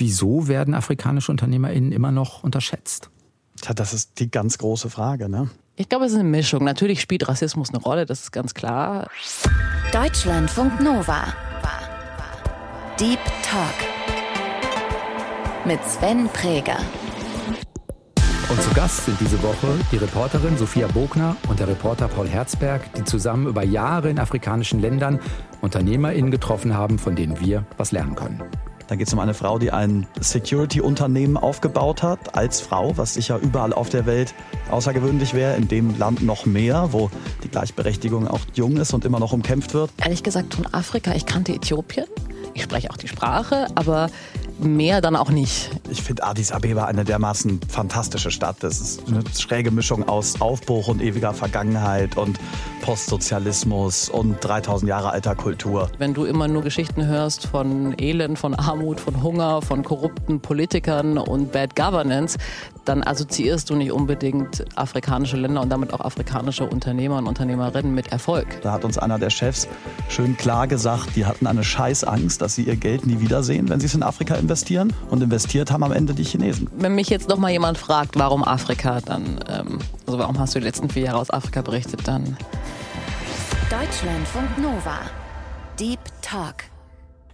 Wieso werden afrikanische UnternehmerInnen immer noch unterschätzt? Tja, das ist die ganz große Frage, ne? Ich glaube, es ist eine Mischung. Natürlich spielt Rassismus eine Rolle, das ist ganz klar. Deutschlandfunk Nova. Deep Talk. Mit Sven Präger. Und zu Gast sind diese Woche die Reporterin Sophia Bogner und der Reporter Paul Herzberg, die zusammen über Jahre in afrikanischen Ländern UnternehmerInnen getroffen haben, von denen wir was lernen können. Da geht es um eine Frau, die ein Security-Unternehmen aufgebaut hat, als Frau, was sicher überall auf der Welt außergewöhnlich wäre, in dem Land noch mehr, wo die Gleichberechtigung auch jung ist und immer noch umkämpft wird. Ehrlich gesagt, von Afrika, ich kannte Äthiopien, ich spreche auch die Sprache, aber mehr dann auch nicht. Ich finde Addis Abeba eine dermaßen fantastische Stadt. Das ist eine schräge Mischung aus Aufbruch und ewiger Vergangenheit und Postsozialismus und 3000 Jahre alter Kultur. Wenn du immer nur Geschichten hörst von Elend, von Armut, von Hunger, von korrupten Politikern und Bad Governance, dann assoziierst du nicht unbedingt afrikanische Länder und damit auch afrikanische Unternehmer und Unternehmerinnen mit Erfolg. Da hat uns einer der Chefs schön klar gesagt, die hatten eine Scheißangst, dass sie ihr Geld nie wiedersehen, wenn sie es in Afrika investieren. Und investiert haben am Ende die Chinesen. Wenn mich jetzt noch mal jemand fragt, warum Afrika, dann, ähm, also warum hast du die letzten vier Jahre aus Afrika berichtet, dann Deutschlandfunk Nova. Deep Talk.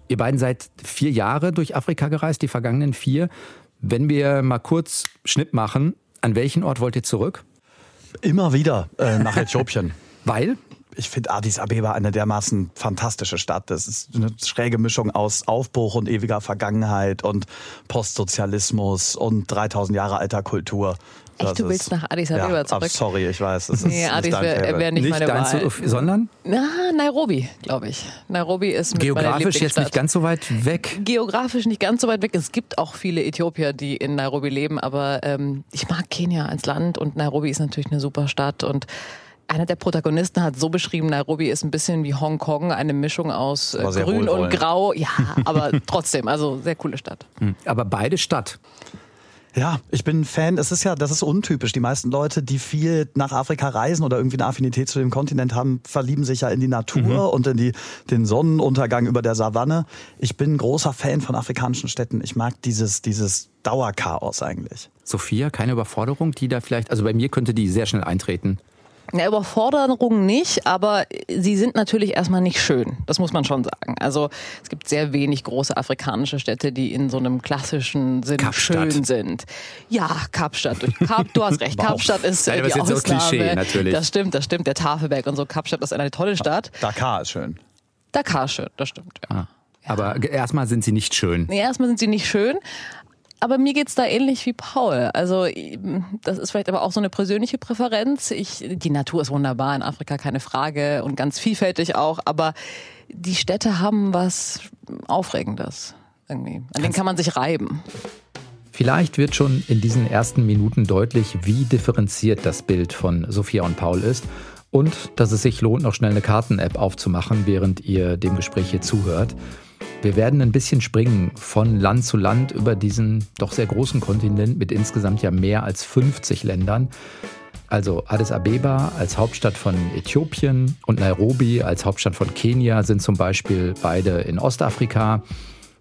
Ihr beiden seid vier Jahre durch Afrika gereist, die vergangenen vier. Wenn wir mal kurz Schnitt machen, an welchen Ort wollt ihr zurück? Immer wieder äh, nach Äthiopien. Weil? Ich finde Addis Abeba eine dermaßen fantastische Stadt. Das ist eine schräge Mischung aus Aufbruch und ewiger Vergangenheit und Postsozialismus und 3000 Jahre alter Kultur. Echt, du willst nach Addis Abeba ja, zurück? Sorry, ich weiß. Das nee, ist Addis wäre wär nicht, nicht meine Wahl. Zu, sondern? Na, Nairobi, glaube ich. Nairobi ist mit Geografisch jetzt nicht ganz so weit weg. Geografisch nicht ganz so weit weg. Es gibt auch viele Äthiopier, die in Nairobi leben, aber ähm, ich mag Kenia als Land und Nairobi ist natürlich eine super Stadt und einer der Protagonisten hat so beschrieben, Nairobi ist ein bisschen wie Hongkong, eine Mischung aus äh, Grün und Grau. Ja, aber trotzdem, also sehr coole Stadt. Aber beide Stadt. Ja, ich bin Fan. Es ist ja, das ist untypisch. Die meisten Leute, die viel nach Afrika reisen oder irgendwie eine Affinität zu dem Kontinent haben, verlieben sich ja in die Natur mhm. und in die, den Sonnenuntergang über der Savanne. Ich bin ein großer Fan von afrikanischen Städten. Ich mag dieses, dieses Dauerchaos eigentlich. Sophia, keine Überforderung, die da vielleicht, also bei mir könnte die sehr schnell eintreten. Ja, Überforderung nicht, aber sie sind natürlich erstmal nicht schön. Das muss man schon sagen. Also es gibt sehr wenig große afrikanische Städte, die in so einem klassischen Sinn Kapstadt. schön sind. Ja, Kapstadt. Kap, du hast recht. Kapstadt ist Nein, äh, die das ist Ausnahme. Klischee, natürlich. Das stimmt, das stimmt. Der Tafelberg und so. Kapstadt ist eine tolle Stadt. Dakar ist schön. Dakar ist schön, das stimmt. Ja. Ah. Aber erstmal sind sie nicht schön. Nee, erstmal sind sie nicht schön. Aber mir geht's da ähnlich wie Paul. Also das ist vielleicht aber auch so eine persönliche Präferenz. Ich, die Natur ist wunderbar in Afrika, keine Frage und ganz vielfältig auch. Aber die Städte haben was Aufregendes irgendwie. An denen kann man sich reiben. Vielleicht wird schon in diesen ersten Minuten deutlich, wie differenziert das Bild von Sophia und Paul ist und dass es sich lohnt, noch schnell eine Karten-App aufzumachen, während ihr dem Gespräch hier zuhört. Wir werden ein bisschen springen von Land zu Land über diesen doch sehr großen Kontinent mit insgesamt ja mehr als 50 Ländern. Also Addis Abeba als Hauptstadt von Äthiopien und Nairobi als Hauptstadt von Kenia sind zum Beispiel beide in Ostafrika.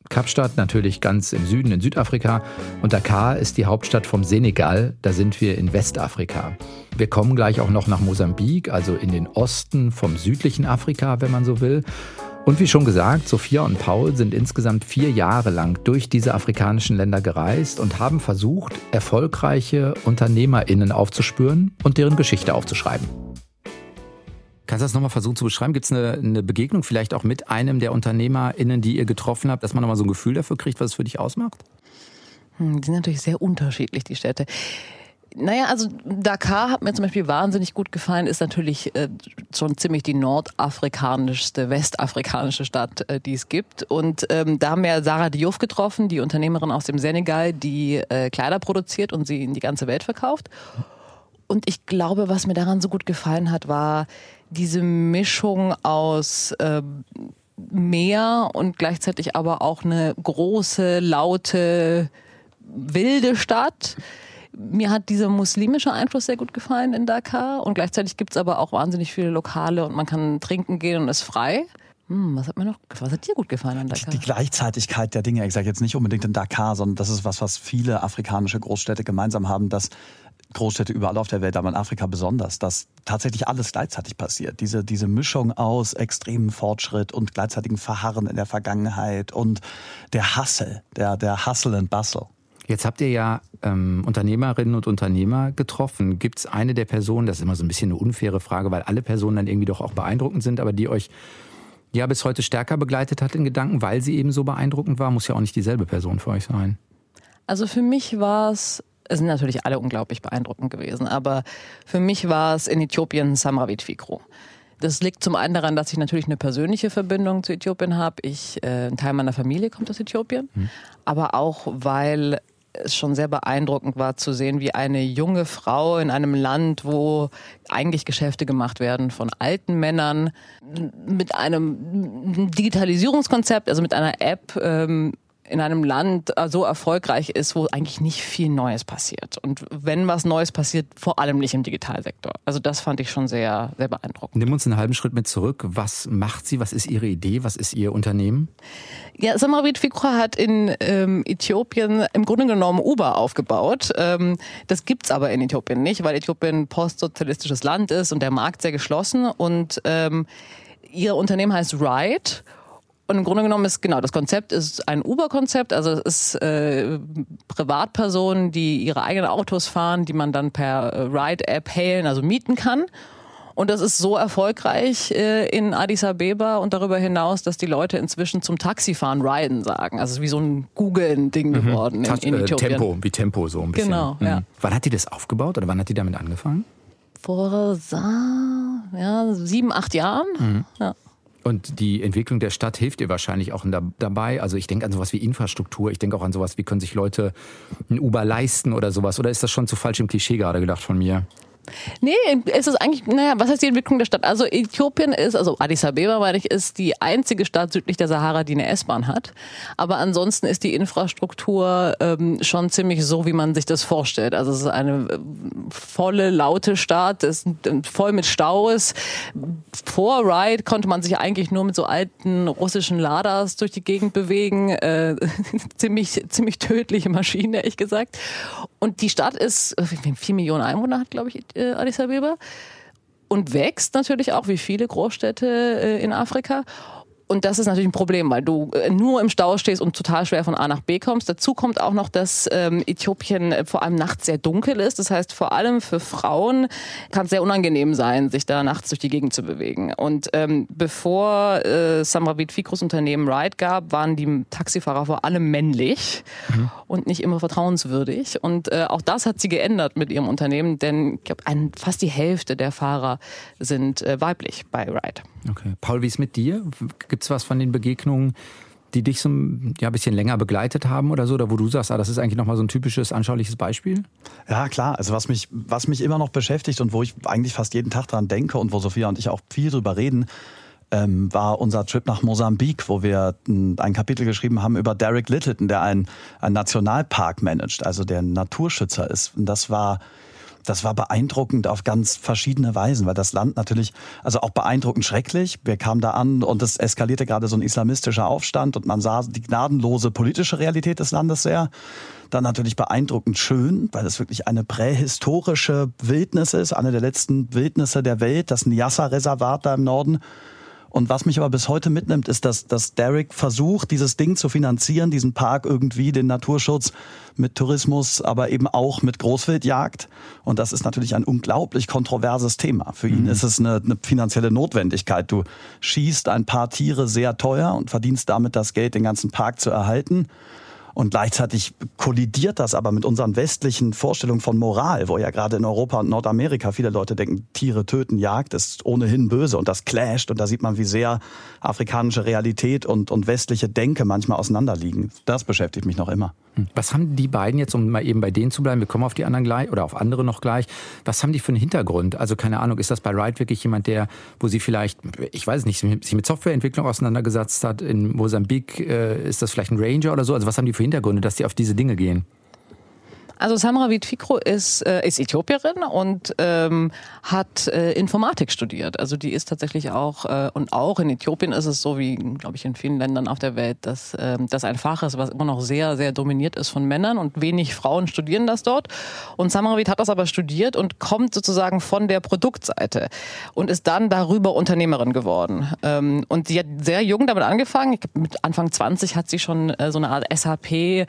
Kapstadt natürlich ganz im Süden in Südafrika und Dakar ist die Hauptstadt vom Senegal, da sind wir in Westafrika. Wir kommen gleich auch noch nach Mosambik, also in den Osten vom südlichen Afrika, wenn man so will. Und wie schon gesagt, Sophia und Paul sind insgesamt vier Jahre lang durch diese afrikanischen Länder gereist und haben versucht, erfolgreiche UnternehmerInnen aufzuspüren und deren Geschichte aufzuschreiben. Kannst du das nochmal versuchen zu beschreiben? Gibt es eine, eine, Begegnung vielleicht auch mit einem der UnternehmerInnen, die ihr getroffen habt, dass man nochmal so ein Gefühl dafür kriegt, was es für dich ausmacht? Hm, die sind natürlich sehr unterschiedlich, die Städte. Naja, also Dakar hat mir zum Beispiel wahnsinnig gut gefallen, ist natürlich äh, schon ziemlich die nordafrikanischste, westafrikanische Stadt, äh, die es gibt. Und ähm, da haben wir Sarah Diouf getroffen, die Unternehmerin aus dem Senegal, die äh, Kleider produziert und sie in die ganze Welt verkauft. Und ich glaube, was mir daran so gut gefallen hat, war diese Mischung aus äh, Meer und gleichzeitig aber auch eine große, laute, wilde Stadt mir hat dieser muslimische Einfluss sehr gut gefallen in Dakar und gleichzeitig gibt es aber auch wahnsinnig viele Lokale und man kann trinken gehen und ist frei. Hm, was hat mir noch, was hat dir gut gefallen an Dakar? Die Gleichzeitigkeit der Dinge. Ich sage jetzt nicht unbedingt in Dakar, sondern das ist was, was viele afrikanische Großstädte gemeinsam haben, dass Großstädte überall auf der Welt, aber in Afrika besonders, dass tatsächlich alles gleichzeitig passiert. Diese, diese Mischung aus extremem Fortschritt und gleichzeitigem Verharren in der Vergangenheit und der Hustle, der, der Hustle and Bustle. Jetzt habt ihr ja ähm, Unternehmerinnen und Unternehmer getroffen. Gibt es eine der Personen, das ist immer so ein bisschen eine unfaire Frage, weil alle Personen dann irgendwie doch auch beeindruckend sind, aber die euch ja bis heute stärker begleitet hat in Gedanken, weil sie eben so beeindruckend war, muss ja auch nicht dieselbe Person für euch sein. Also für mich war es, es sind natürlich alle unglaublich beeindruckend gewesen, aber für mich war es in Äthiopien Samravit Fikro. Das liegt zum einen daran, dass ich natürlich eine persönliche Verbindung zu Äthiopien habe. Ich, äh, ein Teil meiner Familie kommt aus Äthiopien, hm. aber auch weil es schon sehr beeindruckend war zu sehen, wie eine junge Frau in einem Land, wo eigentlich Geschäfte gemacht werden von alten Männern, mit einem Digitalisierungskonzept, also mit einer App, ähm, in einem Land äh, so erfolgreich ist, wo eigentlich nicht viel Neues passiert. Und wenn was Neues passiert, vor allem nicht im Digitalsektor. Also das fand ich schon sehr, sehr beeindruckend. Nimm uns einen halben Schritt mit zurück. Was macht sie? Was ist ihre Idee? Was ist ihr Unternehmen? Ja, Samarit Fikra hat in ähm, Äthiopien im Grunde genommen Uber aufgebaut. Ähm, das gibt's aber in Äthiopien nicht, weil Äthiopien ein postsozialistisches Land ist und der Markt sehr geschlossen. Und ähm, ihr Unternehmen heißt Ride und im Grunde genommen ist genau das Konzept ist ein Uber-Konzept, also es ist äh, Privatpersonen, die ihre eigenen Autos fahren, die man dann per äh, Ride-App hailen, also mieten kann. Und das ist so erfolgreich äh, in Addis Abeba und darüber hinaus, dass die Leute inzwischen zum Taxifahren riden sagen. Also es ist wie so ein Google-Ding mhm. geworden in, in äh, Äthiopien. Tempo, wie Tempo so ein bisschen. Genau, mhm. ja. Wann hat die das aufgebaut oder wann hat die damit angefangen? Vor ja, sieben, acht Jahren. Mhm. Ja. Und die Entwicklung der Stadt hilft ihr wahrscheinlich auch dabei. Also ich denke an sowas wie Infrastruktur, ich denke auch an sowas, wie können sich Leute ein Uber leisten oder sowas. Oder ist das schon zu falsch im Klischee gerade gedacht von mir? Nee, es ist eigentlich, naja, was heißt die Entwicklung der Stadt? Also Äthiopien ist, also Addis Abeba, meine ich, ist die einzige Stadt südlich der Sahara, die eine S-Bahn hat. Aber ansonsten ist die Infrastruktur ähm, schon ziemlich so, wie man sich das vorstellt. Also es ist eine äh, volle, laute Stadt, ist voll mit Staus. Vor Ride konnte man sich eigentlich nur mit so alten russischen Ladas durch die Gegend bewegen. Äh, ziemlich, ziemlich tödliche Maschine, ehrlich gesagt. Und die Stadt ist, vier Millionen Einwohner hat, glaube ich, äh, Addis Abeba. Und wächst natürlich auch wie viele Großstädte äh, in Afrika. Und das ist natürlich ein Problem, weil du äh, nur im Stau stehst und total schwer von A nach B kommst. Dazu kommt auch noch, dass ähm, Äthiopien äh, vor allem nachts sehr dunkel ist. Das heißt, vor allem für Frauen kann es sehr unangenehm sein, sich da nachts durch die Gegend zu bewegen. Und ähm, bevor äh, Samravit Fikros Unternehmen Ride gab, waren die Taxifahrer vor allem männlich mhm. und nicht immer vertrauenswürdig. Und äh, auch das hat sie geändert mit ihrem Unternehmen, denn ich glaube, fast die Hälfte der Fahrer sind äh, weiblich bei Ride. Okay. Paul, wie ist mit dir? Gibt es was von den Begegnungen, die dich so ja, ein bisschen länger begleitet haben oder so, oder wo du sagst, ah, das ist eigentlich nochmal so ein typisches, anschauliches Beispiel? Ja, klar. Also was mich, was mich immer noch beschäftigt und wo ich eigentlich fast jeden Tag dran denke und wo Sophia und ich auch viel drüber reden, ähm, war unser Trip nach Mosambik, wo wir ein Kapitel geschrieben haben über Derek Littleton, der einen, einen Nationalpark managt, also der Naturschützer ist. Und das war das war beeindruckend auf ganz verschiedene Weisen, weil das Land natürlich, also auch beeindruckend schrecklich. Wir kamen da an und es eskalierte gerade so ein islamistischer Aufstand und man sah die gnadenlose politische Realität des Landes sehr. Dann natürlich beeindruckend schön, weil es wirklich eine prähistorische Wildnis ist, eine der letzten Wildnisse der Welt, das Nyassa-Reservat da im Norden. Und was mich aber bis heute mitnimmt, ist, dass, dass Derek versucht, dieses Ding zu finanzieren, diesen Park irgendwie, den Naturschutz mit Tourismus, aber eben auch mit Großwildjagd. Und das ist natürlich ein unglaublich kontroverses Thema. Für ihn mhm. ist es eine, eine finanzielle Notwendigkeit. Du schießt ein paar Tiere sehr teuer und verdienst damit das Geld, den ganzen Park zu erhalten. Und gleichzeitig kollidiert das aber mit unseren westlichen Vorstellungen von Moral, wo ja gerade in Europa und Nordamerika viele Leute denken, Tiere töten, Jagd ist ohnehin böse und das clasht und da sieht man, wie sehr afrikanische Realität und, und westliche Denke manchmal auseinanderliegen. Das beschäftigt mich noch immer. Was haben die beiden jetzt, um mal eben bei denen zu bleiben, wir kommen auf die anderen gleich oder auf andere noch gleich, was haben die für einen Hintergrund? Also keine Ahnung, ist das bei Ride wirklich jemand, der, wo sie vielleicht, ich weiß nicht, sich mit Softwareentwicklung auseinandergesetzt hat, in Mosambik äh, ist das vielleicht ein Ranger oder so? Also was haben die für Hintergründe, dass die auf diese Dinge gehen? Also Samravit Fikro ist, äh, ist Äthiopierin und ähm, hat äh, Informatik studiert. Also die ist tatsächlich auch, äh, und auch in Äthiopien ist es so wie, glaube ich, in vielen Ländern auf der Welt, dass äh, das ein Fach ist, was immer noch sehr, sehr dominiert ist von Männern und wenig Frauen studieren das dort. Und Samravit hat das aber studiert und kommt sozusagen von der Produktseite und ist dann darüber Unternehmerin geworden. Ähm, und sie hat sehr jung damit angefangen. Mit Anfang 20 hat sie schon äh, so eine Art SAP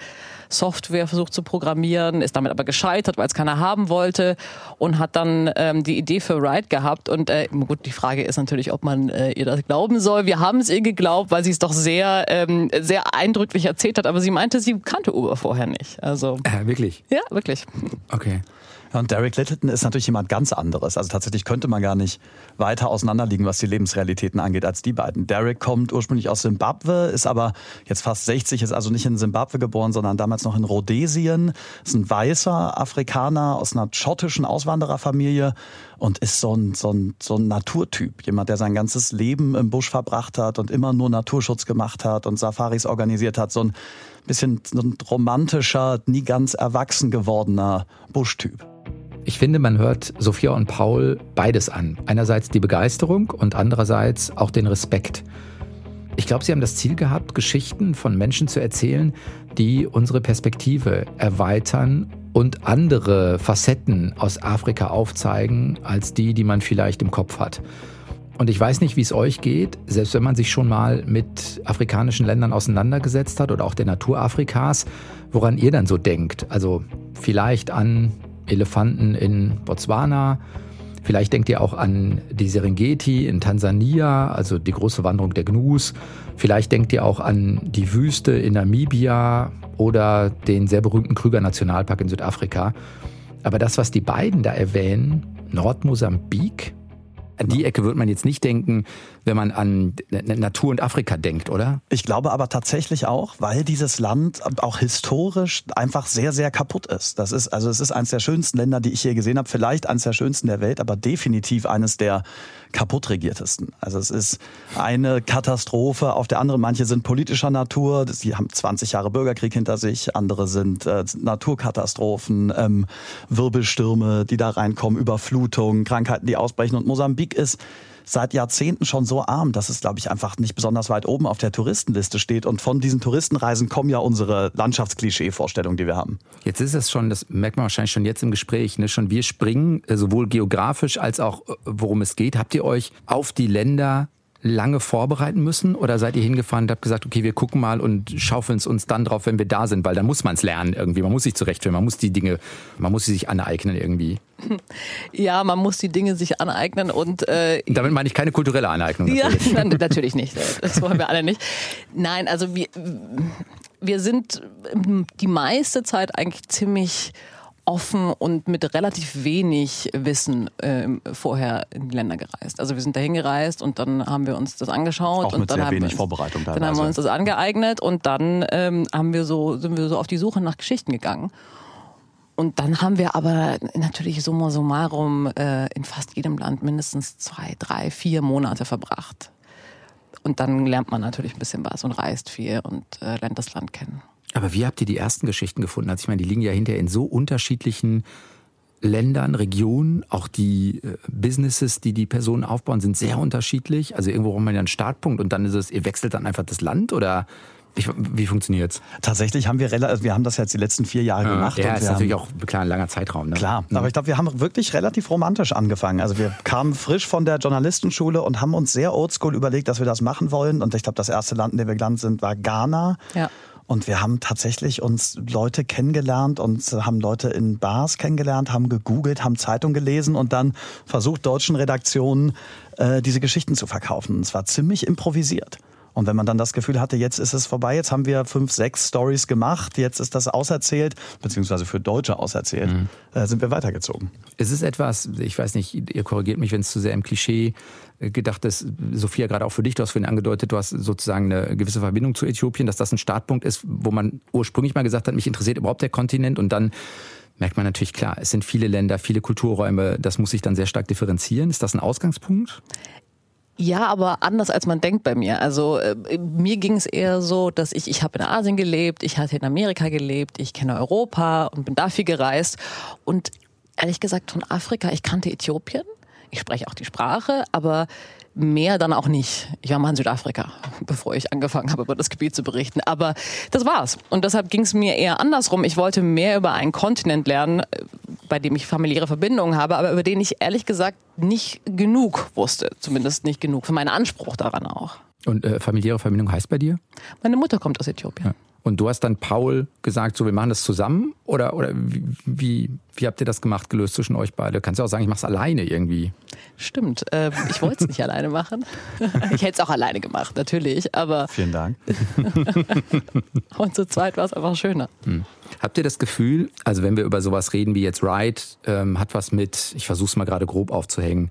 Software versucht zu programmieren, ist damit aber gescheitert, weil es keiner haben wollte und hat dann ähm, die Idee für Ride gehabt. Und äh, gut, die Frage ist natürlich, ob man äh, ihr das glauben soll. Wir haben es ihr geglaubt, weil sie es doch sehr, ähm, sehr eindrücklich erzählt hat. Aber sie meinte, sie kannte Uber vorher nicht. Also äh, wirklich? Ja, wirklich. Okay. Und Derek Littleton ist natürlich jemand ganz anderes. Also tatsächlich könnte man gar nicht weiter auseinanderliegen, was die Lebensrealitäten angeht, als die beiden. Derek kommt ursprünglich aus Simbabwe, ist aber jetzt fast 60, ist also nicht in Simbabwe geboren, sondern damals noch in Rhodesien. Ist ein weißer Afrikaner aus einer schottischen Auswandererfamilie und ist so ein, so ein, so ein Naturtyp. Jemand, der sein ganzes Leben im Busch verbracht hat und immer nur Naturschutz gemacht hat und Safaris organisiert hat. So ein bisschen so ein romantischer, nie ganz erwachsen gewordener Buschtyp. Ich finde, man hört Sophia und Paul beides an. Einerseits die Begeisterung und andererseits auch den Respekt. Ich glaube, sie haben das Ziel gehabt, Geschichten von Menschen zu erzählen, die unsere Perspektive erweitern und andere Facetten aus Afrika aufzeigen, als die, die man vielleicht im Kopf hat. Und ich weiß nicht, wie es euch geht, selbst wenn man sich schon mal mit afrikanischen Ländern auseinandergesetzt hat oder auch der Natur Afrikas, woran ihr dann so denkt. Also vielleicht an Elefanten in Botswana. Vielleicht denkt ihr auch an die Serengeti in Tansania, also die große Wanderung der Gnus. Vielleicht denkt ihr auch an die Wüste in Namibia oder den sehr berühmten Krüger Nationalpark in Südafrika. Aber das, was die beiden da erwähnen, Nordmosambik, an die Ecke wird man jetzt nicht denken, wenn man an Natur und Afrika denkt, oder? Ich glaube aber tatsächlich auch, weil dieses Land auch historisch einfach sehr, sehr kaputt ist. Das ist, also es ist eines der schönsten Länder, die ich je gesehen habe, vielleicht eines der schönsten der Welt, aber definitiv eines der kaputt regiertesten. Also es ist eine Katastrophe auf der anderen. Manche sind politischer Natur, sie haben 20 Jahre Bürgerkrieg hinter sich, andere sind äh, Naturkatastrophen, ähm, Wirbelstürme, die da reinkommen, Überflutungen, Krankheiten, die ausbrechen. Und Mosambik ist seit Jahrzehnten schon so arm, dass es, glaube ich, einfach nicht besonders weit oben auf der Touristenliste steht. Und von diesen Touristenreisen kommen ja unsere Landschaftsklischee-Vorstellungen, die wir haben. Jetzt ist es schon, das merkt man wahrscheinlich schon jetzt im Gespräch, ne? schon wir springen äh, sowohl geografisch als auch äh, worum es geht. Habt ihr euch auf die Länder lange vorbereiten müssen oder seid ihr hingefahren und habt gesagt, okay, wir gucken mal und schaufeln es uns dann drauf, wenn wir da sind, weil dann muss man es lernen irgendwie, man muss sich zurechtfinden, man muss die Dinge, man muss sie sich aneignen irgendwie. Ja, man muss die Dinge sich aneignen und äh, damit meine ich keine kulturelle Aneignung. Natürlich. Ja, natürlich nicht. Das wollen wir alle nicht. Nein, also wir, wir sind die meiste Zeit eigentlich ziemlich offen und mit relativ wenig Wissen äh, vorher in die Länder gereist. Also wir sind dahin gereist und dann haben wir uns das angeschaut Auch und dann, haben, wir uns, Vorbereitung dann haben wir uns das angeeignet und dann ähm, haben wir so sind wir so auf die Suche nach Geschichten gegangen. Und dann haben wir aber natürlich summa summarum äh, in fast jedem Land mindestens zwei, drei, vier Monate verbracht. Und dann lernt man natürlich ein bisschen was und reist viel und äh, lernt das Land kennen. Aber wie habt ihr die ersten Geschichten gefunden? Also ich meine, die liegen ja hinterher in so unterschiedlichen Ländern, Regionen, auch die äh, Businesses, die die Personen aufbauen, sind sehr unterschiedlich. Also irgendwo braucht man ja einen Startpunkt und dann ist es, ihr wechselt dann einfach das Land oder ich, wie funktioniert's? Tatsächlich haben wir wir haben das jetzt die letzten vier Jahre ja, gemacht. Ja, ist natürlich haben, auch klar ein langer Zeitraum. Ne? Klar, mhm. aber ich glaube, wir haben wirklich relativ romantisch angefangen. Also wir kamen frisch von der Journalistenschule und haben uns sehr oldschool überlegt, dass wir das machen wollen. Und ich glaube, das erste Land, in dem wir gelandet sind, war Ghana. Ja. Und wir haben tatsächlich uns Leute kennengelernt und haben Leute in Bars kennengelernt, haben gegoogelt, haben Zeitung gelesen und dann versucht, deutschen Redaktionen äh, diese Geschichten zu verkaufen. Es war ziemlich improvisiert. Und wenn man dann das Gefühl hatte, jetzt ist es vorbei, jetzt haben wir fünf, sechs Stories gemacht, jetzt ist das auserzählt, beziehungsweise für Deutsche auserzählt, mhm. äh, sind wir weitergezogen. Es ist etwas, ich weiß nicht, ihr korrigiert mich, wenn es zu sehr im Klischee äh, gedacht ist, Sophia, gerade auch für dich, du hast vorhin angedeutet, du hast sozusagen eine gewisse Verbindung zu Äthiopien, dass das ein Startpunkt ist, wo man ursprünglich mal gesagt hat, mich interessiert überhaupt der Kontinent und dann merkt man natürlich klar, es sind viele Länder, viele Kulturräume, das muss sich dann sehr stark differenzieren. Ist das ein Ausgangspunkt? Ja, aber anders als man denkt bei mir. Also äh, mir ging es eher so, dass ich, ich habe in Asien gelebt, ich hatte in Amerika gelebt, ich kenne Europa und bin da viel gereist. Und ehrlich gesagt von Afrika, ich kannte Äthiopien, ich spreche auch die Sprache, aber mehr dann auch nicht. Ich war mal in Südafrika, bevor ich angefangen habe, über das Gebiet zu berichten. Aber das war's. Und deshalb ging es mir eher andersrum. Ich wollte mehr über einen Kontinent lernen, bei dem ich familiäre Verbindungen habe, aber über den ich ehrlich gesagt nicht genug wusste. Zumindest nicht genug für meinen Anspruch daran auch. Und äh, familiäre Verbindung heißt bei dir? Meine Mutter kommt aus Äthiopien. Ja. Und du hast dann Paul gesagt, so wir machen das zusammen? Oder, oder wie, wie, wie habt ihr das gemacht, gelöst zwischen euch beide? Kannst du auch sagen, ich mache es alleine irgendwie? Stimmt. Äh, ich wollte es nicht alleine machen. Ich hätte es auch alleine gemacht, natürlich. Aber Vielen Dank. und zu zweit war es einfach schöner. Hm. Habt ihr das Gefühl, also wenn wir über sowas reden wie jetzt Ride, ähm, hat was mit, ich versuche es mal gerade grob aufzuhängen,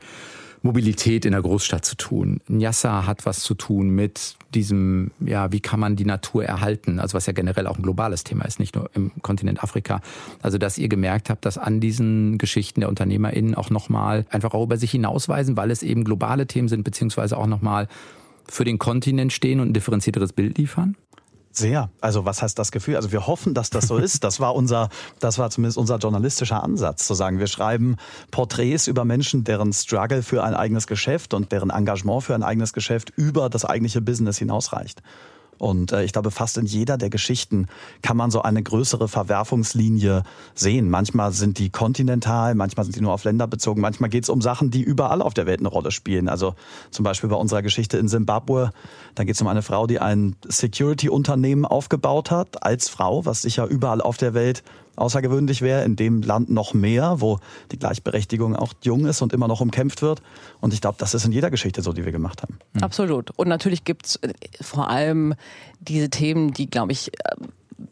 Mobilität in der Großstadt zu tun. Nyassa hat was zu tun mit diesem, ja, wie kann man die Natur erhalten? Also was ja generell auch ein globales Thema ist, nicht nur im Kontinent Afrika. Also dass ihr gemerkt habt, dass an diesen Geschichten der UnternehmerInnen auch nochmal einfach auch über sich hinausweisen, weil es eben globale Themen sind, beziehungsweise auch nochmal für den Kontinent stehen und ein differenzierteres Bild liefern? Sehr. Also was heißt das Gefühl? Also wir hoffen, dass das so ist. Das war unser, das war zumindest unser journalistischer Ansatz, zu sagen, wir schreiben Porträts über Menschen, deren Struggle für ein eigenes Geschäft und deren Engagement für ein eigenes Geschäft über das eigentliche Business hinausreicht. Und äh, ich glaube, fast in jeder der Geschichten kann man so eine größere Verwerfungslinie sehen. Manchmal sind die kontinental, manchmal sind die nur auf Länder bezogen, manchmal geht es um Sachen, die überall auf der Welt eine Rolle spielen. Also zum Beispiel bei unserer Geschichte in Simbabwe, da geht es um eine Frau, die ein Security-Unternehmen aufgebaut hat als Frau, was sicher überall auf der Welt außergewöhnlich wäre, in dem Land noch mehr, wo die Gleichberechtigung auch jung ist und immer noch umkämpft wird. Und ich glaube, das ist in jeder Geschichte so, die wir gemacht haben. Mhm. Absolut. Und natürlich gibt's äh, vor allem diese Themen, die, glaube ich, äh,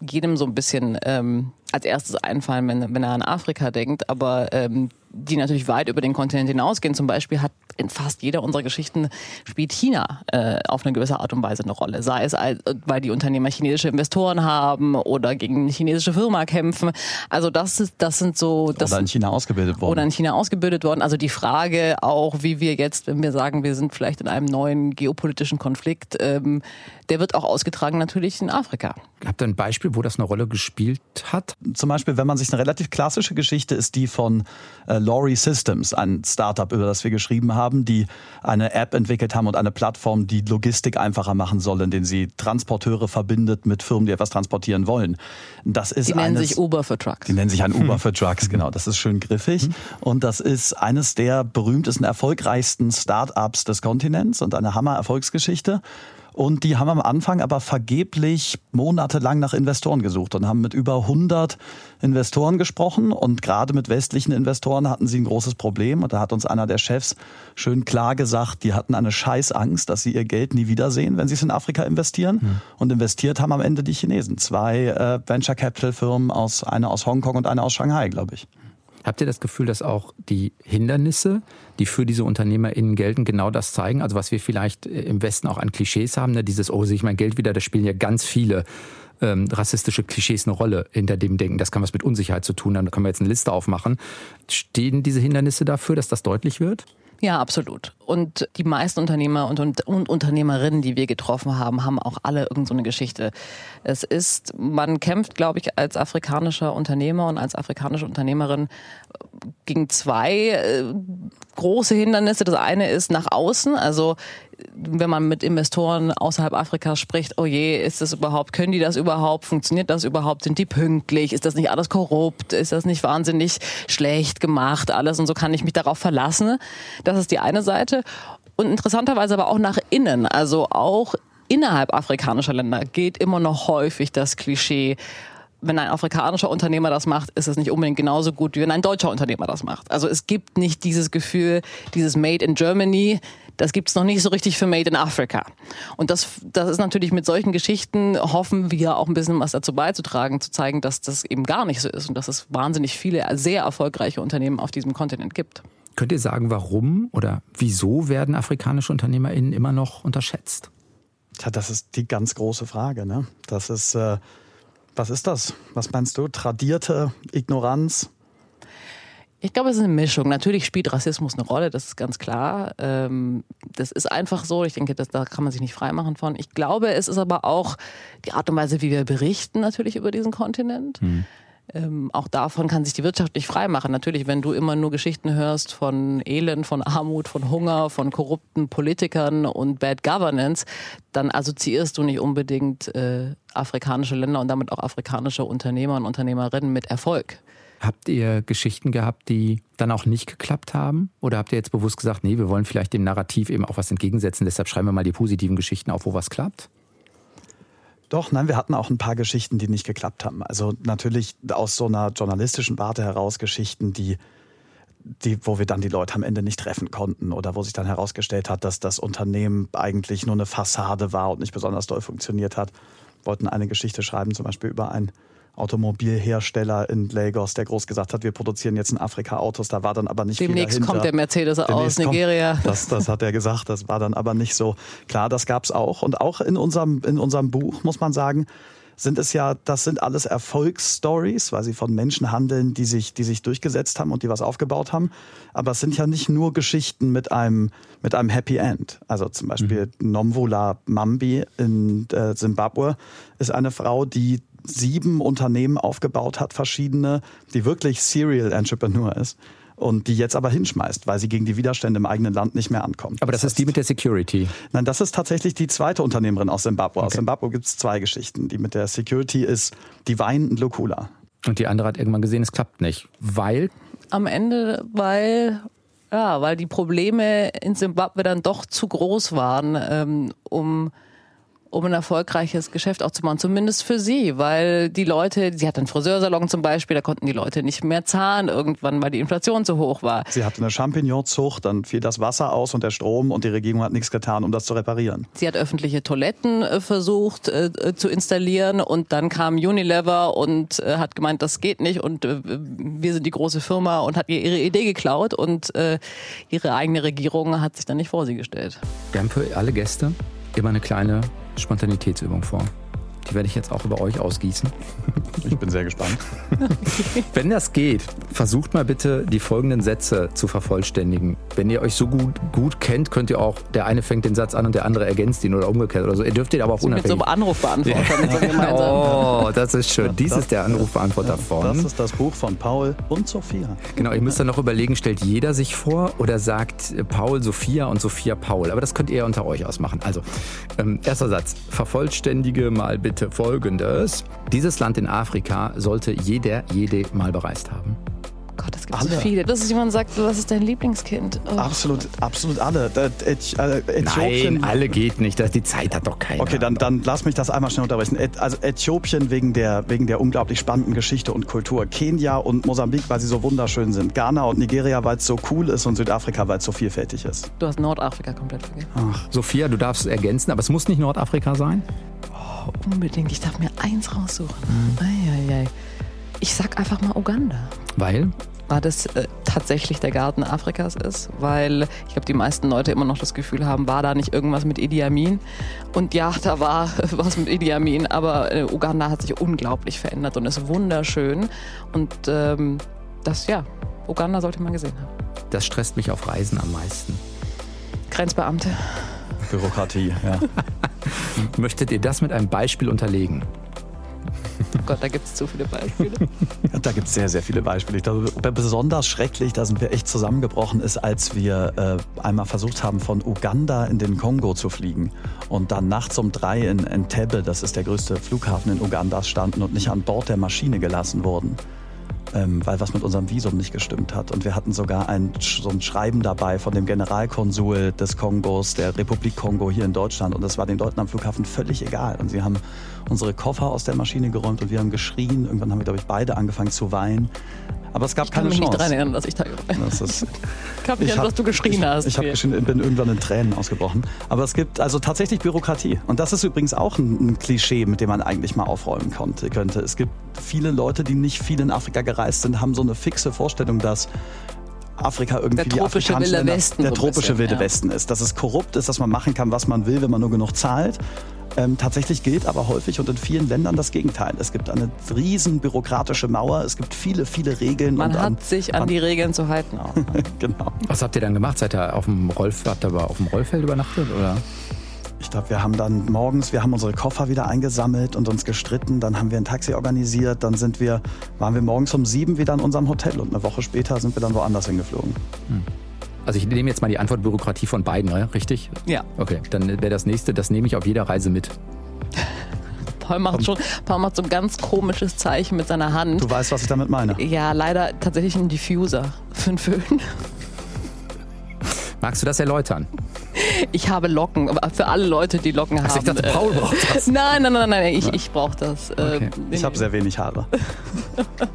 jedem so ein bisschen ähm, als erstes einfallen, wenn, wenn er an Afrika denkt, aber ähm, die natürlich weit über den Kontinent hinausgehen. Zum Beispiel hat in fast jeder unserer Geschichten spielt China äh, auf eine gewisse Art und Weise eine Rolle. Sei es, weil die Unternehmer chinesische Investoren haben oder gegen eine chinesische Firma kämpfen. Also das ist, das sind so... Das oder in China ausgebildet worden. Oder in China ausgebildet worden. Also die Frage auch, wie wir jetzt, wenn wir sagen, wir sind vielleicht in einem neuen geopolitischen Konflikt, ähm, der wird auch ausgetragen natürlich in Afrika. Habt ihr ein Beispiel, wo das eine Rolle gespielt hat? Zum Beispiel, wenn man sich eine relativ klassische Geschichte ist, die von äh, Lori Systems, ein Startup, über das wir geschrieben haben, die eine App entwickelt haben und eine Plattform, die Logistik einfacher machen soll, indem sie Transporteure verbindet mit Firmen, die etwas transportieren wollen. Das ist die nennen eines, sich Uber für Trucks. Die nennen sich ein Uber für Trucks, genau. Das ist schön griffig. Mhm. Und das ist eines der berühmtesten, erfolgreichsten Startups des Kontinents und eine Hammer-Erfolgsgeschichte. Und die haben am Anfang aber vergeblich monatelang nach Investoren gesucht und haben mit über 100 Investoren gesprochen. Und gerade mit westlichen Investoren hatten sie ein großes Problem. Und da hat uns einer der Chefs schön klar gesagt, die hatten eine Scheißangst, dass sie ihr Geld nie wiedersehen, wenn sie es in Afrika investieren. Mhm. Und investiert haben am Ende die Chinesen. Zwei äh, Venture Capital Firmen aus, eine aus Hongkong und eine aus Shanghai, glaube ich. Habt ihr das Gefühl, dass auch die Hindernisse, die für diese UnternehmerInnen gelten, genau das zeigen? Also was wir vielleicht äh, im Westen auch an Klischees haben, ne? dieses, oh, sehe ich mein Geld wieder, da spielen ja ganz viele ähm, rassistische Klischees eine Rolle hinter dem Denken. Das kann was mit Unsicherheit zu tun haben. Da können wir jetzt eine Liste aufmachen. Stehen diese Hindernisse dafür, dass das deutlich wird? Ja, absolut. Und die meisten Unternehmer und, und, und, Unternehmerinnen, die wir getroffen haben, haben auch alle irgendeine so Geschichte. Es ist, man kämpft, glaube ich, als afrikanischer Unternehmer und als afrikanische Unternehmerin gegen zwei äh, große Hindernisse. Das eine ist nach außen, also wenn man mit Investoren außerhalb Afrikas spricht, oh je, ist das überhaupt, können die das überhaupt, funktioniert das überhaupt, sind die pünktlich, ist das nicht alles korrupt, ist das nicht wahnsinnig schlecht gemacht, alles? Und so kann ich mich darauf verlassen. Das ist die eine Seite. Und interessanterweise aber auch nach innen, also auch innerhalb afrikanischer Länder geht immer noch häufig das Klischee, wenn ein afrikanischer Unternehmer das macht, ist es nicht unbedingt genauso gut, wie wenn ein deutscher Unternehmer das macht. Also es gibt nicht dieses Gefühl, dieses Made in Germany, das gibt es noch nicht so richtig für Made in Africa. Und das, das ist natürlich mit solchen Geschichten, hoffen wir auch ein bisschen was dazu beizutragen, zu zeigen, dass das eben gar nicht so ist und dass es wahnsinnig viele sehr erfolgreiche Unternehmen auf diesem Kontinent gibt. Könnt ihr sagen, warum oder wieso werden afrikanische UnternehmerInnen immer noch unterschätzt? Tja, das ist die ganz große Frage. Ne? Das ist, äh, was ist das? Was meinst du? Tradierte Ignoranz? Ich glaube, es ist eine Mischung. Natürlich spielt Rassismus eine Rolle, das ist ganz klar. Ähm, das ist einfach so. Ich denke, das, da kann man sich nicht freimachen von. Ich glaube, es ist aber auch die Art und Weise, wie wir berichten natürlich über diesen Kontinent. Hm. Ähm, auch davon kann sich die Wirtschaft nicht freimachen. Natürlich, wenn du immer nur Geschichten hörst von Elend, von Armut, von Hunger, von korrupten Politikern und Bad Governance, dann assoziierst du nicht unbedingt äh, afrikanische Länder und damit auch afrikanische Unternehmer und Unternehmerinnen mit Erfolg. Habt ihr Geschichten gehabt, die dann auch nicht geklappt haben? Oder habt ihr jetzt bewusst gesagt, nee, wir wollen vielleicht dem Narrativ eben auch was entgegensetzen, deshalb schreiben wir mal die positiven Geschichten auf, wo was klappt? Doch, nein, wir hatten auch ein paar Geschichten, die nicht geklappt haben. Also natürlich aus so einer journalistischen Warte heraus Geschichten, die, die, wo wir dann die Leute am Ende nicht treffen konnten oder wo sich dann herausgestellt hat, dass das Unternehmen eigentlich nur eine Fassade war und nicht besonders doll funktioniert hat. Wir wollten eine Geschichte schreiben, zum Beispiel über ein Automobilhersteller in Lagos, der groß gesagt hat, wir produzieren jetzt in Afrika Autos. Da war dann aber nicht Demnächst viel dahinter. kommt der Mercedes Demnächst aus Nigeria. Kommt, das, das hat er gesagt. Das war dann aber nicht so. Klar, das gab's auch. Und auch in unserem, in unserem Buch, muss man sagen, sind es ja, das sind alles Erfolgsstories, weil sie von Menschen handeln, die sich, die sich durchgesetzt haben und die was aufgebaut haben. Aber es sind ja nicht nur Geschichten mit einem, mit einem Happy End. Also zum Beispiel mhm. Nomvula Mambi in äh, Zimbabwe ist eine Frau, die sieben Unternehmen aufgebaut hat, verschiedene, die wirklich Serial Entrepreneur ist und die jetzt aber hinschmeißt, weil sie gegen die Widerstände im eigenen Land nicht mehr ankommt. Aber das, das ist die mit der Security. Nein, das ist tatsächlich die zweite Unternehmerin aus Zimbabwe. Okay. Aus Zimbabwe gibt es zwei Geschichten. Die mit der Security ist Divine und Locula. Und die andere hat irgendwann gesehen, es klappt nicht, weil am Ende, weil ja, weil die Probleme in Zimbabwe dann doch zu groß waren, ähm, um um ein erfolgreiches Geschäft auch zu machen, zumindest für sie, weil die Leute, sie hat einen Friseursalon zum Beispiel, da konnten die Leute nicht mehr zahlen irgendwann, weil die Inflation zu hoch war. Sie hatte eine Champignonzucht, dann fiel das Wasser aus und der Strom und die Regierung hat nichts getan, um das zu reparieren. Sie hat öffentliche Toiletten äh, versucht äh, äh zu installieren und dann kam Unilever und äh, hat gemeint, das geht nicht und äh, wir sind die große Firma und hat ihr ihre Idee geklaut und äh, ihre eigene Regierung hat sich dann nicht vor sie gestellt. Wir haben für alle Gäste immer eine kleine Spontanitätsübung vor. Die werde ich jetzt auch über euch ausgießen. Ich bin sehr gespannt. Wenn das geht, versucht mal bitte die folgenden Sätze zu vervollständigen. Wenn ihr euch so gut, gut kennt, könnt ihr auch, der eine fängt den Satz an und der andere ergänzt ihn oder umgekehrt oder so. Ihr dürft ihn aber auch also unabhängig. Mit so einem Anrufbeantworter. Ja. oh, das ist schön. Dies ist der Anrufbeantworter von. Das ist das Buch von Paul und Sophia. Genau, ihr müsst dann noch überlegen, stellt jeder sich vor oder sagt Paul Sophia und Sophia Paul. Aber das könnt ihr unter euch ausmachen. Also, ähm, erster Satz. Vervollständige mal bitte folgendes. Dieses Land in Afrika sollte jeder, jede mal bereist haben. Gott, es gibt alle. so viele. Dass jemand sagt, was ist dein Lieblingskind? Oh. Absolut, absolut alle. Äh, Nein, alle geht nicht. Die Zeit hat doch keiner. Okay, dann, dann lass mich das einmal schnell unterbrechen. Also Äthiopien wegen der, wegen der unglaublich spannenden Geschichte und Kultur. Kenia und Mosambik, weil sie so wunderschön sind. Ghana und Nigeria, weil es so cool ist. Und Südafrika, weil es so vielfältig ist. Du hast Nordafrika komplett vergessen. Ach. Sophia, du darfst ergänzen, aber es muss nicht Nordafrika sein? Oh, unbedingt. Ich darf mir eins raussuchen. Mhm. Ei, ei, ei. Ich sag einfach mal Uganda. Weil? War das äh, tatsächlich der Garten Afrikas ist, weil ich glaube, die meisten Leute immer noch das Gefühl haben, war da nicht irgendwas mit Idi Amin? Und ja, da war was mit Idi Amin, aber äh, Uganda hat sich unglaublich verändert und ist wunderschön. Und ähm, das, ja, Uganda sollte man gesehen haben. Das stresst mich auf Reisen am meisten. Grenzbeamte. Bürokratie, ja. Möchtet ihr das mit einem Beispiel unterlegen? Oh Gott, da gibt es zu viele Beispiele. da gibt es sehr, sehr viele Beispiele. Ich glaube, besonders schrecklich, da sind wir echt zusammengebrochen, ist, als wir äh, einmal versucht haben, von Uganda in den Kongo zu fliegen und dann nachts um drei in Entebbe, das ist der größte Flughafen in Uganda, standen und nicht an Bord der Maschine gelassen wurden ähm, weil was mit unserem Visum nicht gestimmt hat. Und wir hatten sogar ein, so ein Schreiben dabei von dem Generalkonsul des Kongos, der Republik Kongo hier in Deutschland. Und das war den Leuten am Flughafen völlig egal. Und sie haben unsere Koffer aus der Maschine geräumt und wir haben geschrien. Irgendwann haben wir, glaube ich, beide angefangen zu weinen. Aber es gab ich keine Chance. Ich kann mich nicht daran erinnern, dass ich da das ist, Ich habe mich an, dass du geschrien hast. Ich, ich bin irgendwann in Tränen ausgebrochen. Aber es gibt also tatsächlich Bürokratie. Und das ist übrigens auch ein, ein Klischee, mit dem man eigentlich mal aufräumen konnte, könnte. Es gibt viele Leute, die nicht viel in Afrika gereist sind, haben so eine fixe Vorstellung, dass Afrika irgendwie der tropische wilde Westen der so tropische bisschen, wilde ja. Westen ist. Dass es korrupt ist, dass man machen kann, was man will, wenn man nur genug zahlt. Ähm, tatsächlich gilt aber häufig und in vielen Ländern das Gegenteil. Es gibt eine riesen bürokratische Mauer, es gibt viele, viele Regeln. Man und hat an, sich an, die Regeln zu halten auch. Genau. Was habt ihr dann gemacht? Seid ihr auf dem Rollf habt ihr aber auf dem Rollfeld übernachtet oder? Ich glaube, wir haben dann morgens, wir haben unsere Koffer wieder eingesammelt und uns gestritten. Dann haben wir ein Taxi organisiert. Dann sind wir, waren wir morgens um sieben wieder in unserem Hotel und eine Woche später sind wir dann woanders hingeflogen. Also ich nehme jetzt mal die Antwort Bürokratie von beiden, ne? richtig? Ja. Okay, dann wäre das nächste, das nehme ich auf jeder Reise mit. Paul macht schon, Paul macht so ein ganz komisches Zeichen mit seiner Hand. Du weißt, was ich damit meine. Ja, leider tatsächlich ein Diffuser für einen Föhn. Magst du das erläutern? Ich habe Locken, aber für alle Leute, die Locken Ach, haben. ich dachte, Paul äh, braucht das. Nein, nein, nein, nein, ich, ich brauche das. äh, Okay. Ich habe sehr wenig Haare.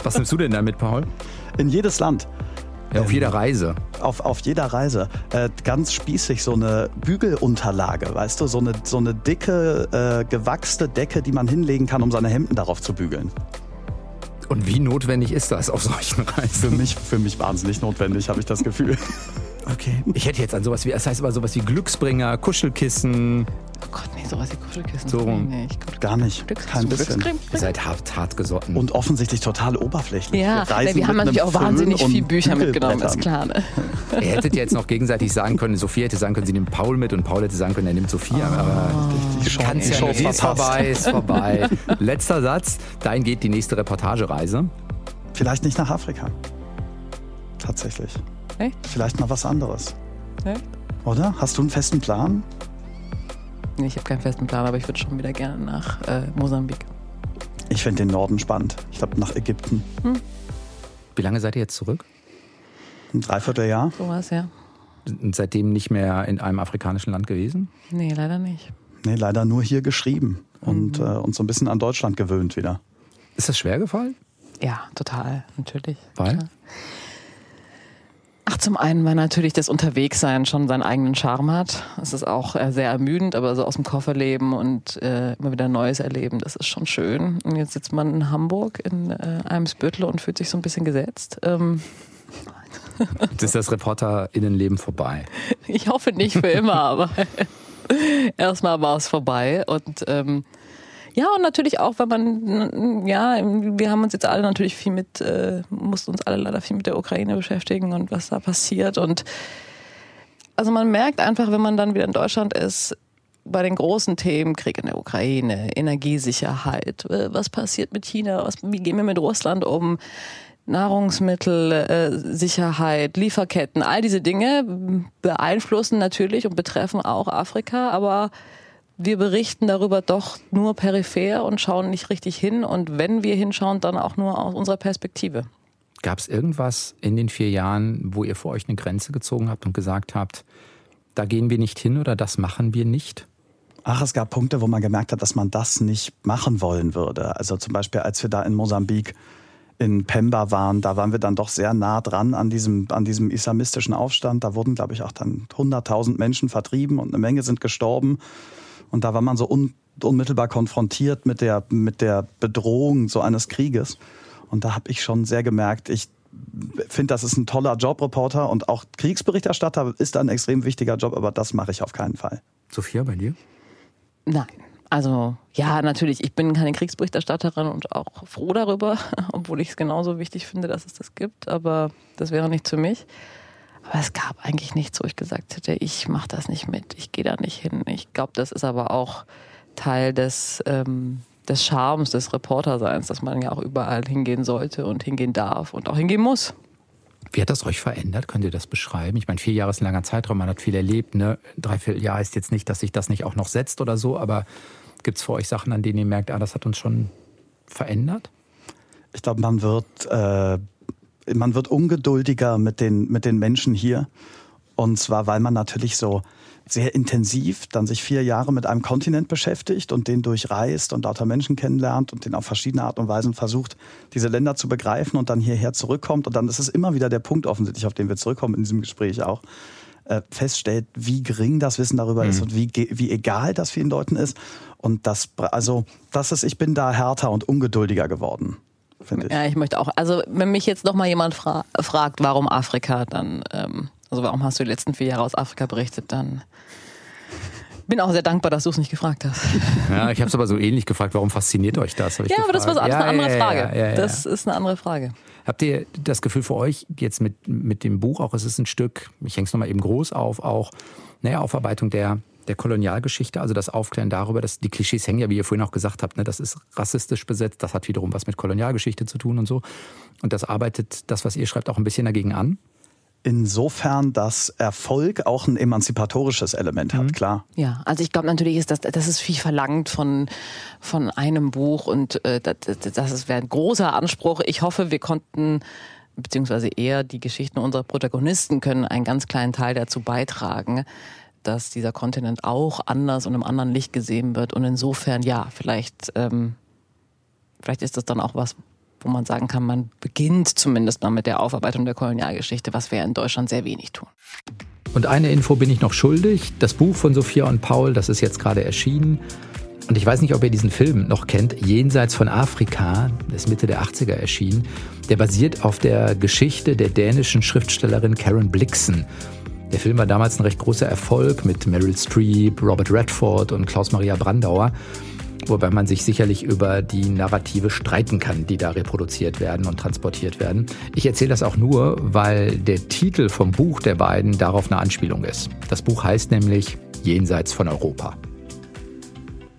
Was nimmst du denn da mit, Paul? In jedes Land. Ja, auf jeder Reise. auf, auf jeder Reise äh, ganz spießig so eine Bügelunterlage, weißt du, so eine, so eine dicke, äh, gewachste Decke, die man hinlegen kann, um seine Hemden darauf zu bügeln. Und wie notwendig ist das auf solchen Für Reisen? mich, für mich wahnsinnig notwendig, habe ich das Gefühl. Okay. Ich hätte jetzt an sowas wie, das heißt aber sowas wie Glücksbringer, Kuschelkissen. Oh Gott, nee, sowas wie Kuschelkissen. So rum. Nee, glaub, Gar nicht, Glücks- kein bisschen. Ihr seid hart, hart gesotten. Und offensichtlich total oberflächlich. Ja, Wir reisen wir haben natürlich auch wahnsinnig viel Bücher mitgenommen, ist klar. Ne? Ihr hättet ja jetzt noch gegenseitig sagen können, Sophie hätte sagen können, sie nimmt Paul mit und Paul hätte sagen können, er nimmt Sophie. aber Die Show, die ja Show nicht. Ist verpasst. vorbei, ist vorbei. Letzter Satz. Dahin geht die nächste Reportagereise. Vielleicht nicht nach Afrika. Tatsächlich. Echt? Vielleicht mal was anderes. Echt? Oder? Hast du einen festen Plan? Nee, ich habe keinen festen Plan, aber ich würde schon wieder gerne nach äh, Mosambik. Ich finde den Norden spannend. Ich glaube nach Ägypten. Wie lange seid ihr jetzt zurück? Ein Dreivierteljahr. So was, ja. Und seitdem nicht mehr in einem afrikanischen Land gewesen? Nee, leider nicht. Nee, leider nur hier geschrieben. Und Mhm. äh, uns so ein bisschen an Deutschland gewöhnt wieder. Ist das schwer gefallen? Ja, total, natürlich. Weil? Klar. Zum einen, weil natürlich das Unterwegssein schon seinen eigenen Charme hat. Es ist auch äh, sehr ermüdend, aber so aus dem Koffer leben und äh, immer wieder Neues erleben, das ist schon schön. Und jetzt sitzt man in Hamburg in äh, Eimsbüttel und fühlt sich so ein bisschen gesetzt. Ähm, Jetzt ist das ReporterInnenleben vorbei. ich hoffe nicht für immer, aber erstmal war es vorbei. Und ähm, ja, und natürlich auch, wenn man, ja, wir haben uns jetzt alle natürlich viel mit, äh, mussten uns alle leider viel mit der Ukraine beschäftigen und was da passiert. Und also man merkt einfach, wenn man dann wieder in Deutschland ist, bei den großen Themen, Krieg in der Ukraine, Energiesicherheit, äh, was passiert mit China, was, wie gehen wir mit Russland um, Nahrungsmittelsicherheit, äh, Lieferketten, all diese Dinge beeinflussen natürlich und betreffen auch Afrika, aber wir berichten darüber doch nur peripher und schauen nicht richtig hin und wenn wir hinschauen, dann auch nur aus unserer Perspektive. Gab es irgendwas in den vier Jahren, wo ihr vor euch eine Grenze gezogen habt und gesagt habt, da gehen wir nicht hin oder das machen wir nicht? Ach, es gab Punkte, wo man gemerkt hat, dass man das nicht machen wollen würde. Also zum Beispiel, als wir da in Mosambik in Pemba waren, da waren wir dann doch sehr nah dran an diesem, an diesem islamistischen Aufstand. Da wurden, glaube ich, auch dann 100.000 Menschen vertrieben und eine Menge sind gestorben. Und da war man so un, unmittelbar konfrontiert mit der, mit der Bedrohung so eines Krieges. Und da habe ich schon sehr gemerkt, ich finde, das ist ein toller Job, Reporter. Und auch Kriegsberichterstatter ist ein extrem wichtiger Job, aber das mache ich auf keinen Fall. Sophia, bei dir? Nein. Also ja, natürlich, ich bin keine Kriegsberichterstatterin und auch froh darüber, obwohl ich es genauso wichtig finde, dass es das gibt, aber das wäre nicht für mich. Aber es gab eigentlich nichts, wo ich gesagt hätte, ich mache das nicht mit, ich gehe da nicht hin. Ich glaube, das ist aber auch Teil des, ähm, des Charmes des Reporterseins, dass man ja auch überall hingehen sollte und hingehen darf und auch hingehen muss. Wie hat das euch verändert? Könnt ihr das beschreiben? Ich meine, vier Jahre ist ein langer Zeitraum, man hat viel erlebt. Ne? Dreiviertel Jahr ist jetzt nicht, dass sich das nicht auch noch setzt oder so, aber gibt es für euch Sachen, an denen ihr merkt, ah, das hat uns schon verändert? Ich glaube, man wird, äh, man wird ungeduldiger mit den, mit den Menschen hier. Und zwar, weil man natürlich so sehr intensiv dann sich vier Jahre mit einem Kontinent beschäftigt und den durchreist und lauter Menschen kennenlernt und den auf verschiedene Art und Weisen versucht, diese Länder zu begreifen und dann hierher zurückkommt. Und dann ist es immer wieder der Punkt offensichtlich, auf den wir zurückkommen in diesem Gespräch auch, äh, feststellt, wie gering das Wissen darüber ist und wie, wie egal das vielen Leuten ist. Und das, also, das ist, ich bin da härter und ungeduldiger geworden, finde ich. Ja, ich möchte auch. Also, wenn mich jetzt noch mal jemand fra fragt, warum Afrika, dann, ähm, also warum hast du die letzten vier Jahre aus Afrika berichtet, dann bin auch sehr dankbar, dass du es nicht gefragt hast. Ja, ich habe es aber so ähnlich gefragt, warum fasziniert euch das? Ja, aber das war so ja, eine andere ja, Frage. Ja, das ist eine andere Frage. Habt ihr das Gefühl für euch jetzt mit, mit dem Buch auch, es ist ein Stück, ich hänge es nochmal eben groß auf, auch naja, Aufarbeitung der, der Kolonialgeschichte, also das Aufklären darüber, dass die Klischees hängen ja, wie ihr vorhin auch gesagt habt, ne, das ist rassistisch besetzt, das hat wiederum was mit Kolonialgeschichte zu tun und so. Und das arbeitet das, was ihr schreibt, auch ein bisschen dagegen an. Insofern, dass Erfolg auch ein emanzipatorisches Element hat, klar. Ja, also ich glaube natürlich ist das, das ist viel verlangt von, von einem Buch und äh, das, das wäre ein großer Anspruch. Ich hoffe, wir konnten beziehungsweise eher die Geschichten unserer Protagonisten können einen ganz kleinen Teil dazu beitragen, dass dieser Kontinent auch anders und im anderen Licht gesehen wird. Und insofern, ja, vielleicht, ähm, vielleicht ist das dann auch was, wo man sagen kann, man beginnt zumindest mal mit der Aufarbeitung der Kolonialgeschichte, was wir in Deutschland sehr wenig tun. Und eine Info bin ich noch schuldig. Das Buch von Sophia und Paul, das ist jetzt gerade erschienen. Und ich weiß nicht, ob ihr diesen Film noch kennt, Jenseits von Afrika, das ist Mitte der 80er erschienen. Der basiert auf der Geschichte der dänischen Schriftstellerin Karen Blixen. Der Film war damals ein recht großer Erfolg mit Meryl Streep, Robert Redford und Klaus-Maria Brandauer wobei man sich sicherlich über die Narrative streiten kann, die da reproduziert werden und transportiert werden. Ich erzähle das auch nur, weil der Titel vom Buch der beiden darauf eine Anspielung ist. Das Buch heißt nämlich Jenseits von Europa.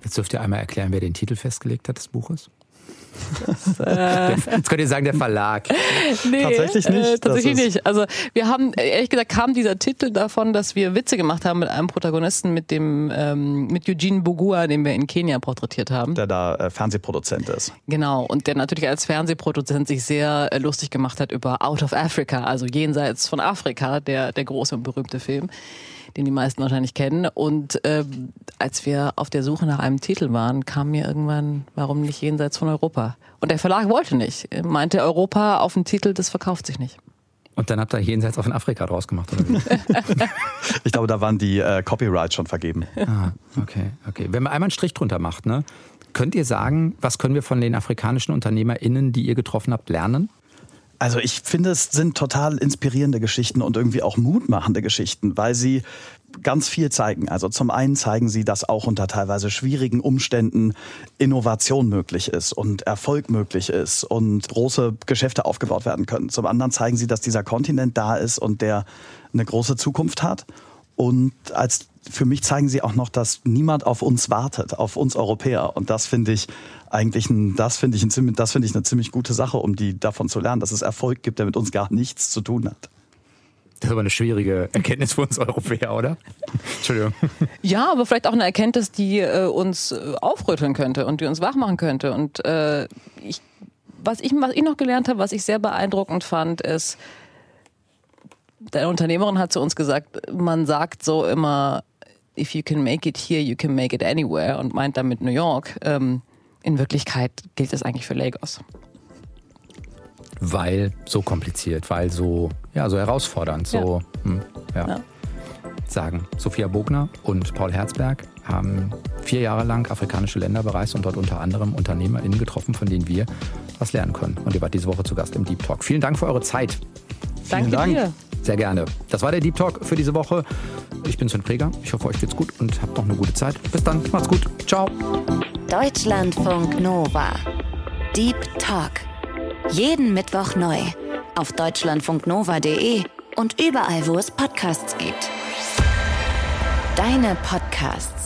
Jetzt dürft ihr einmal erklären, wer den Titel festgelegt hat des Buches. Das, äh Jetzt könnt ihr sagen, der Verlag. Nee, Tatsächlich nicht. Äh, tatsächlich nicht. Also wir haben, ehrlich gesagt, kam dieser Titel davon, dass wir Witze gemacht haben mit einem Protagonisten, mit dem, ähm, mit Eugene Bugua, den wir in Kenia porträtiert haben. Der da äh, Fernsehproduzent ist. Genau, und der natürlich als Fernsehproduzent sich sehr äh, lustig gemacht hat über Out of Africa, also jenseits von Afrika, der, der große und berühmte Film, den die meisten wahrscheinlich kennen. Und ähm, als wir auf der Suche nach einem Titel waren, kam mir irgendwann, warum nicht jenseits von Europa? Und der Verlag wollte nicht. Er meinte, Europa auf dem Titel, das verkauft sich nicht. Und dann habt ihr Jenseits von Afrika draus gemacht, oder wie? Ich glaube, da waren die äh, Copyrights schon vergeben. ah, okay, okay. Wenn man einmal einen Strich drunter macht, ne, könnt ihr sagen, was können wir von den afrikanischen UnternehmerInnen, die ihr getroffen habt, lernen? Also ich finde, es sind total inspirierende Geschichten und irgendwie auch mutmachende Geschichten, weil sie ganz viel zeigen. Also zum einen zeigen sie, dass auch unter teilweise schwierigen Umständen Innovation möglich ist und Erfolg möglich ist und große Geschäfte aufgebaut werden können. Zum anderen zeigen sie, dass dieser Kontinent da ist und der eine große Zukunft hat. Und als für mich zeigen sie auch noch, dass niemand auf uns wartet, auf uns Europäer. Und das finde ich eigentlich ein, das finde ich, ein, ziemlich- das finde ich eine ziemlich gute Sache, um die davon zu lernen, dass es Erfolg gibt, der mit uns gar nichts zu tun hat. Das ist aber eine schwierige Erkenntnis für uns Europäer, oder? Entschuldigung. Ja, aber vielleicht auch eine Erkenntnis, die äh, uns äh, aufrütteln könnte und die uns wach machen könnte. Und äh, ich, was, ich, was ich noch gelernt habe, was ich sehr beeindruckend fand, ist, der Unternehmerin hat zu uns gesagt, man sagt so immer, if you can make it here, you can make it anywhere und meint damit New York. Ähm, in Wirklichkeit gilt das eigentlich für Lagos. Weil so kompliziert, weil so, ja, so herausfordernd, so, hm, ja. Ja. Sagen Sophia Bogner und Paul Herzberg haben vier Jahre lang afrikanische Länder bereist und dort unter anderem UnternehmerInnen getroffen, von denen wir was lernen können. Und ihr wart diese Woche zu Gast im Deep Talk. Vielen Dank für eure Zeit. Danke Dank. dir. Sehr gerne. Das war der Deep Talk für diese Woche. Ich bin Sven Preger. Ich hoffe, euch geht's gut und habt noch eine gute Zeit. Bis dann. Macht's gut. Ciao. Deutschlandfunk Nova. Deep Talk. Jeden Mittwoch neu. Auf deutschlandfunknova.de und überall, wo es Podcasts gibt. Deine Podcasts.